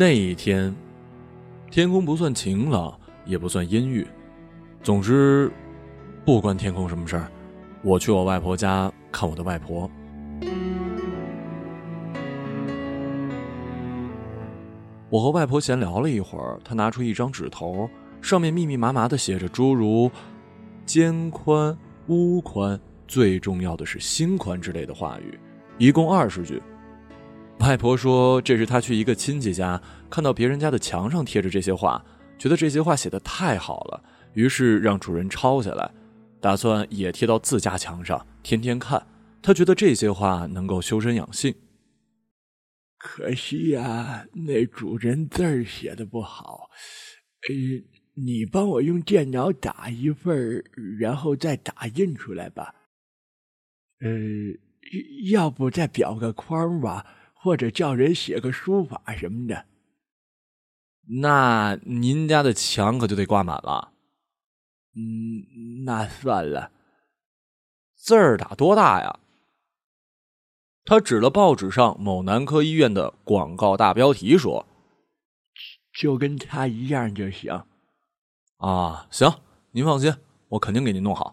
那一天，天空不算晴朗，也不算阴郁，总之，不关天空什么事儿，我去我外婆家看我的外婆。我和外婆闲聊了一会儿，她拿出一张纸头，上面密密麻麻的写着诸如“肩宽”“屋宽”，最重要的是“心宽”之类的话语，一共二十句。外婆说，这是她去一个亲戚家，看到别人家的墙上贴着这些话，觉得这些话写的太好了，于是让主人抄下来，打算也贴到自家墙上，天天看。她觉得这些话能够修身养性。可惜呀，那主人字儿写的不好。呃，你帮我用电脑打一份，然后再打印出来吧。呃，要不再裱个框吧，或者叫人写个书法什么的。那您家的墙可就得挂满了。嗯，那算了。字儿打多大呀？他指了报纸上某男科医院的广告大标题，说：“就跟他一样就行。”啊，行，您放心，我肯定给您弄好。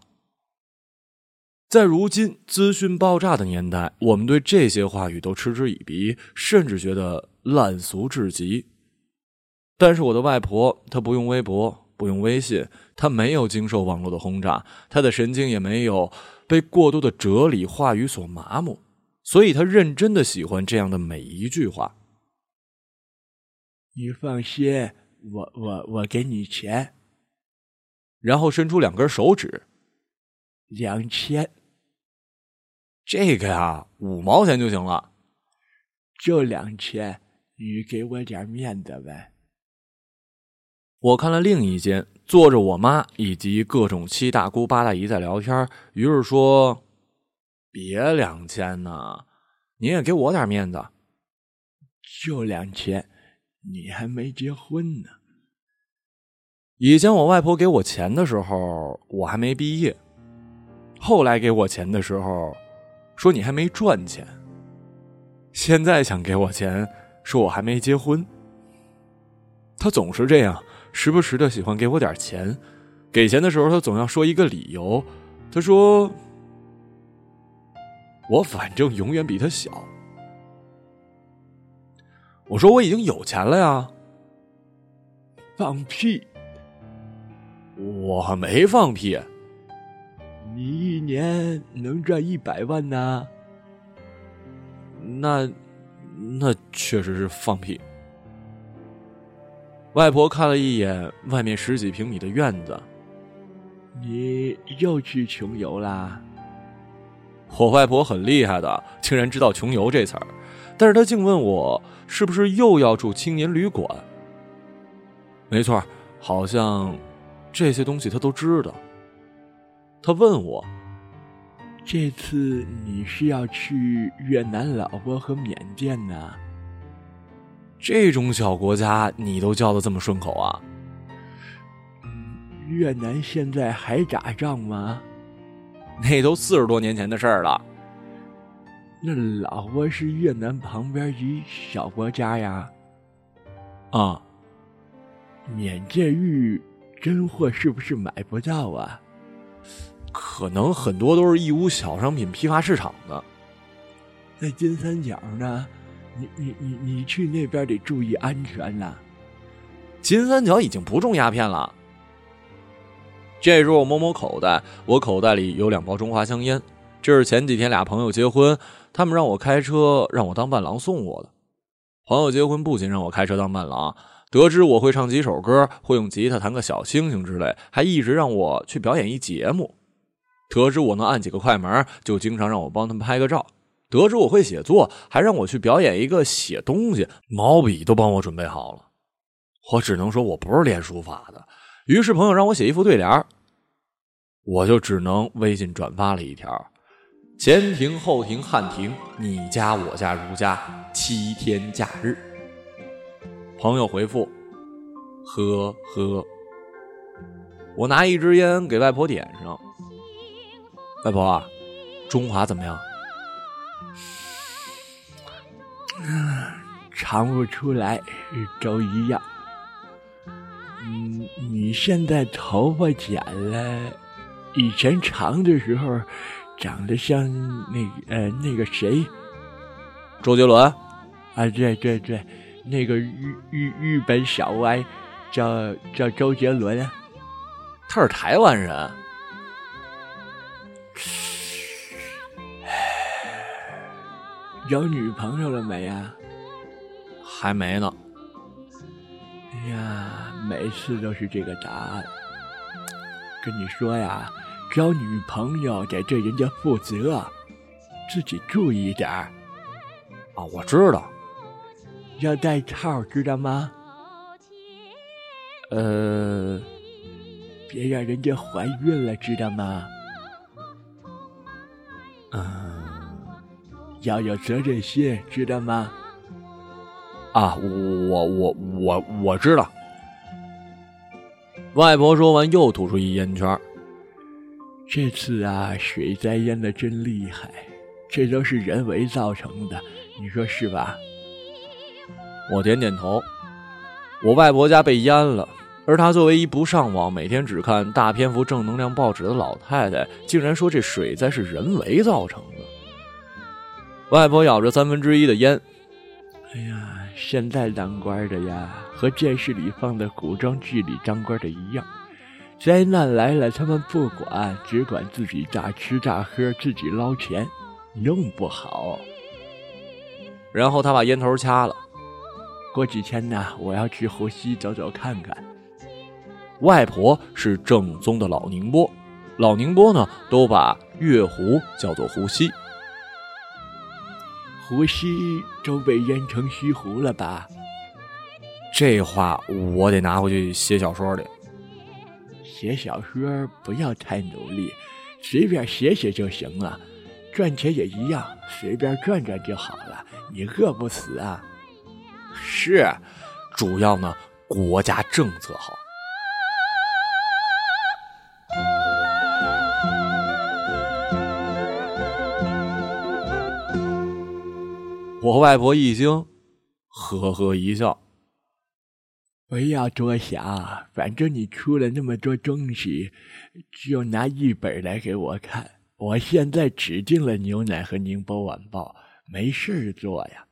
在如今资讯爆炸的年代，我们对这些话语都嗤之以鼻，甚至觉得烂俗至极。但是我的外婆，她不用微博，不用微信，她没有经受网络的轰炸，她的神经也没有被过多的哲理话语所麻木。所以她认真的喜欢这样的每一句话。你放心，我我我给你钱。然后伸出两根手指，两千。这个呀，五毛钱就行了。就两千，你给我点面子呗。我看了另一间，坐着我妈以及各种七大姑八大姨在聊天，于是说。别两千呐，你也给我点面子。就两千，你还没结婚呢。以前我外婆给我钱的时候，我还没毕业；后来给我钱的时候，说你还没赚钱。现在想给我钱，说我还没结婚。他总是这样，时不时的喜欢给我点钱。给钱的时候，他总要说一个理由。他说。我反正永远比他小。我说我已经有钱了呀。放屁！我没放屁。你一年能赚一百万呢？那那确实是放屁。外婆看了一眼外面十几平米的院子。你又去穷游啦？我外婆很厉害的，竟然知道“穷游”这词儿，但是她竟问我是不是又要住青年旅馆。没错，好像这些东西她都知道。她问我：“这次你是要去越南、老挝和缅甸呢？这种小国家你都叫的这么顺口啊？”越南现在还打仗吗？那都四十多年前的事儿了。那老挝是越南旁边一小国家呀。啊，缅甸玉真货是不是买不到啊？可能很多都是义乌小商品批发市场的。在金三角呢，你你你你去那边得注意安全呐。金三角已经不种鸦片了。这时候我摸摸口袋，我口袋里有两包中华香烟。这是前几天俩朋友结婚，他们让我开车，让我当伴郎送我的。朋友结婚不仅让我开车当伴郎，得知我会唱几首歌，会用吉他弹个小星星之类，还一直让我去表演一节目。得知我能按几个快门，就经常让我帮他们拍个照。得知我会写作，还让我去表演一个写东西，毛笔都帮我准备好了。我只能说我不是练书法的。于是朋友让我写一副对联我就只能微信转发了一条：前庭后庭汉庭，你家我家如家，七天假日。朋友回复：呵呵。我拿一支烟给外婆点上。外婆，中华怎么样？尝不出来，都一样。嗯，你现在头发剪了，以前长的时候长得像那呃那个谁，周杰伦啊，对对对，那个日日日本小歪叫叫周杰伦，他是台湾人。有女朋友了没呀？还没呢。哎呀，每次都是这个答案。跟你说呀，交女朋友得对人家负责，自己注意点儿。啊，我知道，要带套，知道吗？呃，别让人家怀孕了，知道吗？嗯。要有责任心，知道吗？啊，我我我我知道。外婆说完，又吐出一烟圈。这次啊，水灾淹的真厉害，这都是人为造成的，你说是吧？我点点头。我外婆家被淹了，而她作为一不上网、每天只看大篇幅正能量报纸的老太太，竟然说这水灾是人为造成的。外婆咬着三分之一的烟，哎呀，现在当官的呀，和电视里放的古装剧里当官的一样，灾难来了他们不管，只管自己大吃大喝，自己捞钱，弄不好。然后他把烟头掐了。过几天呢，我要去湖西走走看看。外婆是正宗的老宁波，老宁波呢，都把月湖叫做湖西。湖西都被淹成西湖了吧？这话我得拿回去写小说里。写小说不要太努力，随便写写就行了。赚钱也一样，随便赚赚就好了。你饿不死啊？是，主要呢，国家政策好。我外婆一惊，呵呵一笑。不要多想，反正你出了那么多东西，就拿一本来给我看。我现在只订了牛奶和《宁波晚报》，没事做呀。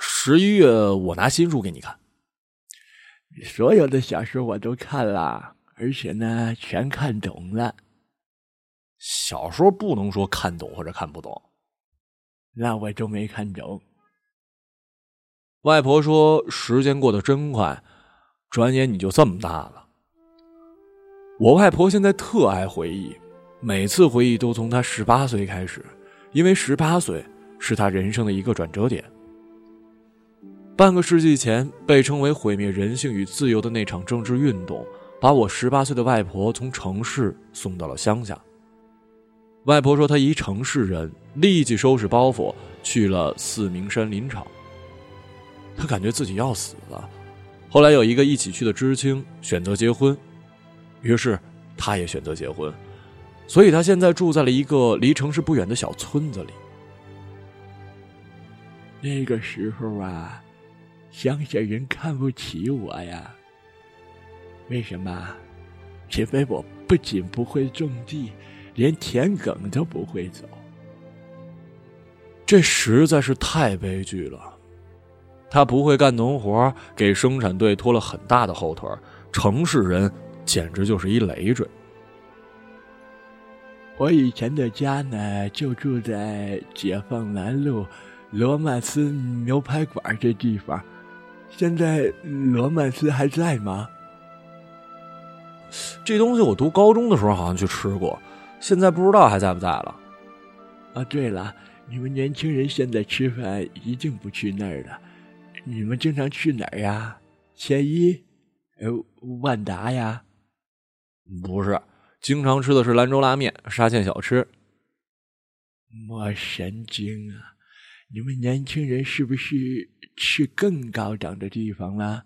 十一月我拿新书给你看，所有的小说我都看了，而且呢，全看懂了。小说不能说看懂或者看不懂。那我就没看懂。外婆说：“时间过得真快，转眼你就这么大了。”我外婆现在特爱回忆，每次回忆都从她十八岁开始，因为十八岁是她人生的一个转折点。半个世纪前，被称为毁灭人性与自由的那场政治运动，把我十八岁的外婆从城市送到了乡下。外婆说：“她一城市人，立即收拾包袱去了四明山林场。她感觉自己要死了。后来有一个一起去的知青选择结婚，于是她也选择结婚。所以她现在住在了一个离城市不远的小村子里。那个时候啊，乡下人看不起我呀。为什么？因为我不仅不会种地。”连田埂都不会走，这实在是太悲剧了。他不会干农活，给生产队拖了很大的后腿。城市人简直就是一累赘。我以前的家呢，就住在解放南路罗曼斯牛排馆这地方。现在罗曼斯还在吗？这东西我读高中的时候好像去吃过。现在不知道还在不在了。啊，对了，你们年轻人现在吃饭一定不去那儿了。你们经常去哪儿呀？千一，呃，万达呀？不是，经常吃的是兰州拉面、沙县小吃。莫神经啊！你们年轻人是不是去更高档的地方了？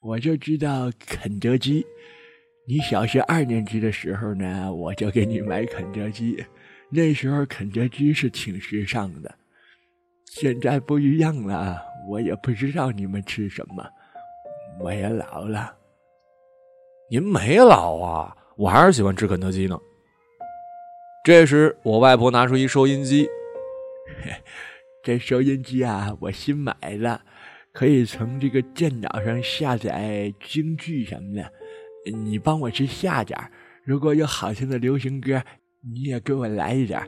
我就知道肯德基。你小学二年级的时候呢，我就给你买肯德基。那时候肯德基是挺时尚的。现在不一样了，我也不知道你们吃什么。我也老了。您没老啊，我还是喜欢吃肯德基呢。这时，我外婆拿出一收音机，这收音机啊，我新买的，可以从这个电脑上下载京剧什么的。你帮我去下点如果有好听的流行歌，你也给我来一点。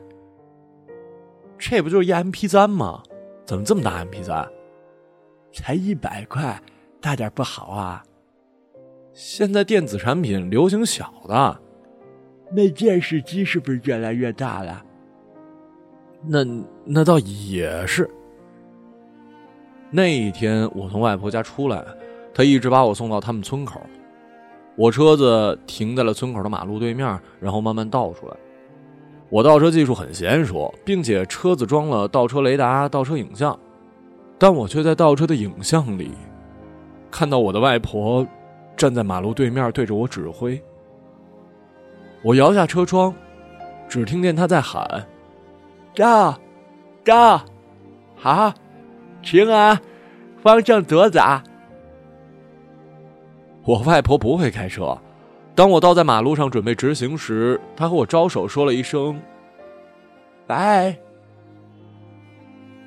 这不就是一 M P 三吗？怎么这么大 M P 三？才一百块，大点不好啊！现在电子产品流行小的。那电视机是不是越来越大了？那那倒也是。那一天我从外婆家出来，她一直把我送到他们村口。我车子停在了村口的马路对面，然后慢慢倒出来。我倒车技术很娴熟，并且车子装了倒车雷达、倒车影像，但我却在倒车的影像里看到我的外婆站在马路对面对着我指挥。我摇下车窗，只听见她在喊：“到，到，好，停啊，方向左打。”我外婆不会开车。当我倒在马路上准备直行时，她和我招手说了一声“拜”。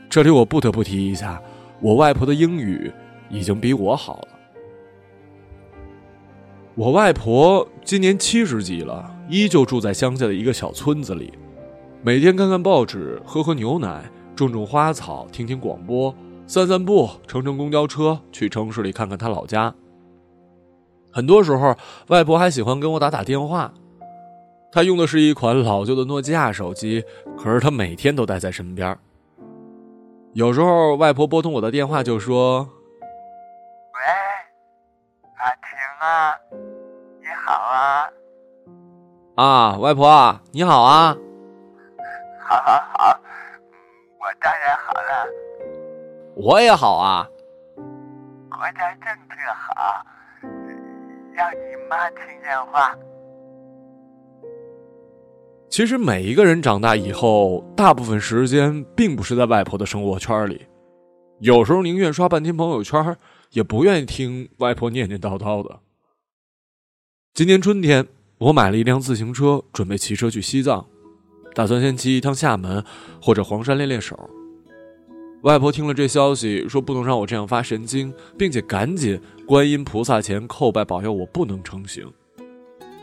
这里我不得不提一下，我外婆的英语已经比我好了。我外婆今年七十几了，依旧住在乡下的一个小村子里，每天看看报纸，喝喝牛奶，种种花草，听听广播，散散步，乘乘公交车，去城市里看看她老家。很多时候，外婆还喜欢跟我打打电话。她用的是一款老旧的诺基亚手机，可是她每天都带在身边。有时候，外婆拨通我的电话就说：“喂，阿婷啊，你好啊。”“啊，外婆你好啊。”“好，好，好，我当然好了。”“我也好啊。”“国家政策好。”让你妈听电话。其实每一个人长大以后，大部分时间并不是在外婆的生活圈里，有时候宁愿刷半天朋友圈，也不愿意听外婆念念叨叨的。今年春天，我买了一辆自行车，准备骑车去西藏，打算先骑一趟厦门或者黄山练练手。外婆听了这消息，说不能让我这样发神经，并且赶紧观音菩萨前叩拜保佑我不能成行。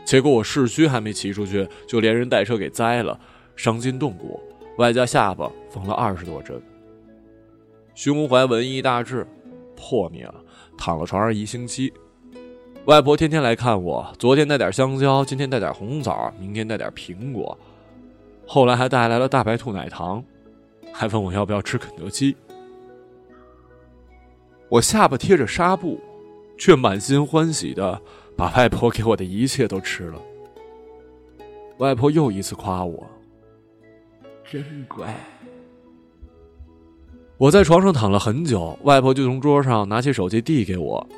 结果我市区还没骑出去，就连人带车给栽了，伤筋动骨，外加下巴缝了二十多针，胸怀文艺大志破灭了，躺了床上一星期。外婆天天来看我，昨天带点香蕉，今天带点红枣，明天带点苹果，后来还带来了大白兔奶糖。还问我要不要吃肯德基，我下巴贴着纱布，却满心欢喜的把外婆给我的一切都吃了。外婆又一次夸我，真乖。我在床上躺了很久，外婆就从桌上拿起手机递给我，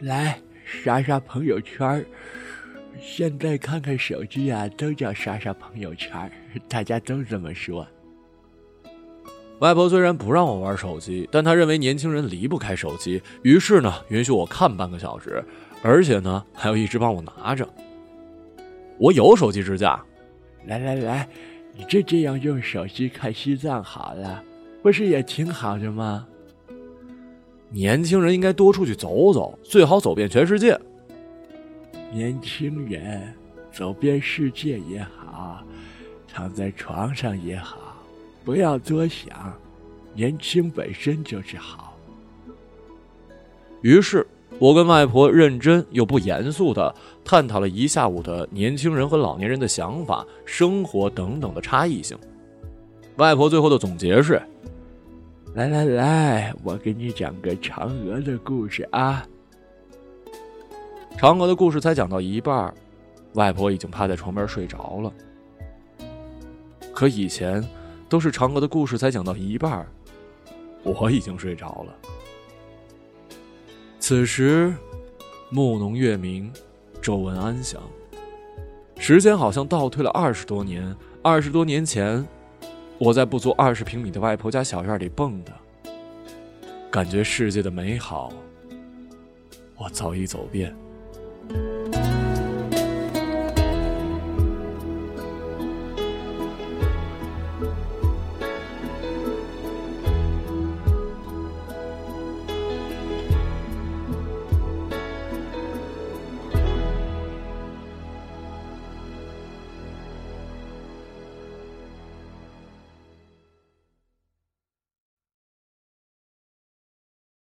来刷刷朋友圈。现在看看手机啊，都叫刷刷朋友圈，大家都这么说。外婆虽然不让我玩手机，但她认为年轻人离不开手机，于是呢，允许我看半个小时，而且呢，还要一直帮我拿着。我有手机支架，来来来，你就这样用手机看西藏好了，不是也挺好的吗？年轻人应该多出去走走，最好走遍全世界。年轻人走遍世界也好，躺在床上也好。不要多想，年轻本身就是好。于是，我跟外婆认真又不严肃的探讨了一下午的年轻人和老年人的想法、生活等等的差异性。外婆最后的总结是：“来来来，我给你讲个嫦娥的故事啊。”嫦娥的故事才讲到一半，外婆已经趴在床边睡着了。可以前。都是嫦娥的故事才讲到一半，我已经睡着了。此时，暮浓月明，昼闻安详。时间好像倒退了二十多年，二十多年前，我在不足二十平米的外婆家小院里蹦跶，感觉世界的美好，我早已走遍。